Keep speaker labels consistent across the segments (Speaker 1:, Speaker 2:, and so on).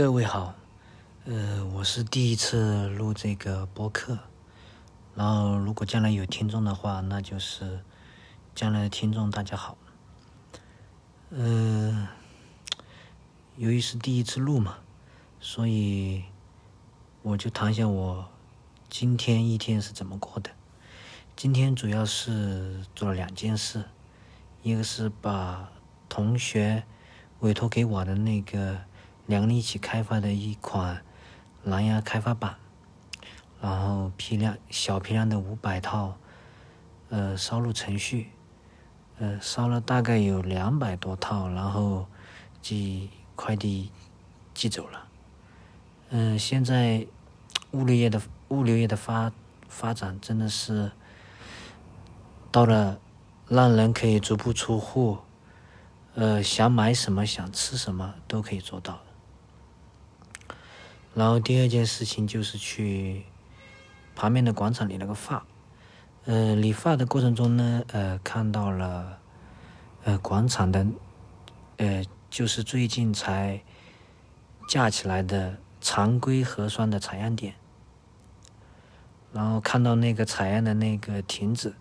Speaker 1: 各位好，呃，我是第一次录这个播客，然后如果将来有听众的话，那就是将来的听众大家好。呃，由于是第一次录嘛，所以我就谈一下我今天一天是怎么过的。今天主要是做了两件事，一个是把同学委托给我的那个两个人一起开发的一款蓝牙开发板，然后批量小批量的五百套，呃，烧入程序，呃，烧了大概有两百多套，然后寄快递寄走了。嗯，现在物流业的物流业的发发展真的是。到了，让人可以足不出户，呃，想买什么、想吃什么都可以做到。然后第二件事情就是去旁边的广场理了个发，呃，理发的过程中呢，呃，看到了，呃，广场的，呃，就是最近才架起来的常规核酸的采样点，然后看到那个采样的那个亭子。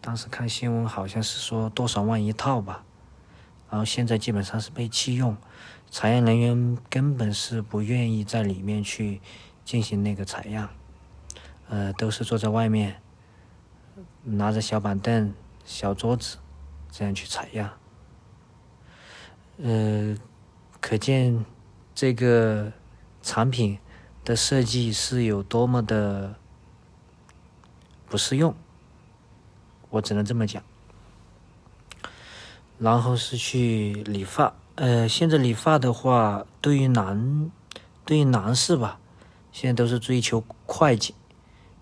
Speaker 1: 当时看新闻，好像是说多少万一套吧，然后现在基本上是被弃用，采样人员根本是不愿意在里面去进行那个采样，呃，都是坐在外面，拿着小板凳、小桌子，这样去采样，呃，可见这个产品的设计是有多么的不适用。我只能这么讲，然后是去理发。呃，现在理发的话，对于男，对于男士吧，现在都是追求快捷，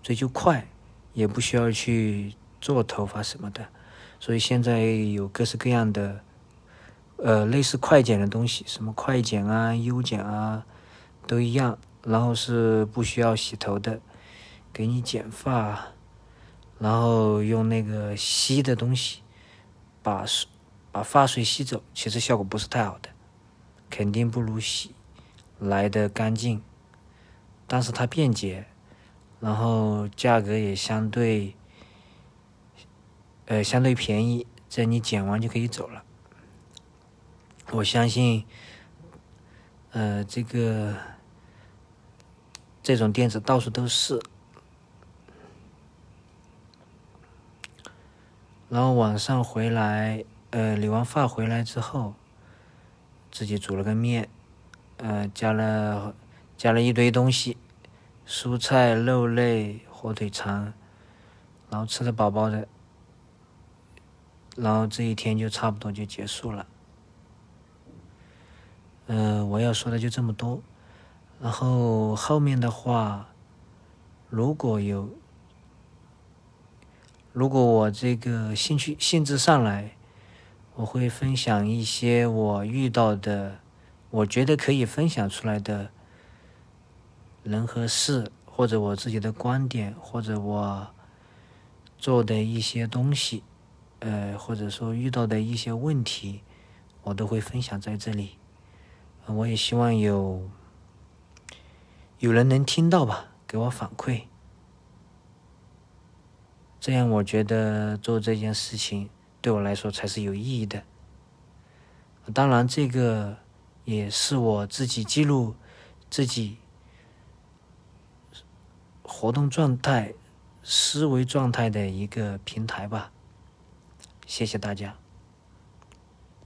Speaker 1: 追求快，也不需要去做头发什么的。所以现在有各式各样的，呃，类似快剪的东西，什么快剪啊、优剪啊，都一样。然后是不需要洗头的，给你剪发。然后用那个吸的东西，把把发水吸走，其实效果不是太好的，肯定不如洗来的干净。但是它便捷，然后价格也相对，呃，相对便宜。这你剪完就可以走了。我相信，呃，这个这种店子到处都是。然后晚上回来，呃，理完发回来之后，自己煮了个面，呃，加了加了一堆东西，蔬菜、肉类、火腿肠，然后吃的饱饱的，然后这一天就差不多就结束了。嗯，我要说的就这么多，然后后面的话，如果有。如果我这个兴趣兴致上来，我会分享一些我遇到的，我觉得可以分享出来的人和事，或者我自己的观点，或者我做的一些东西，呃，或者说遇到的一些问题，我都会分享在这里。我也希望有有人能听到吧，给我反馈。这样，我觉得做这件事情对我来说才是有意义的。当然，这个也是我自己记录自己活动状态、思维状态的一个平台吧。谢谢大家。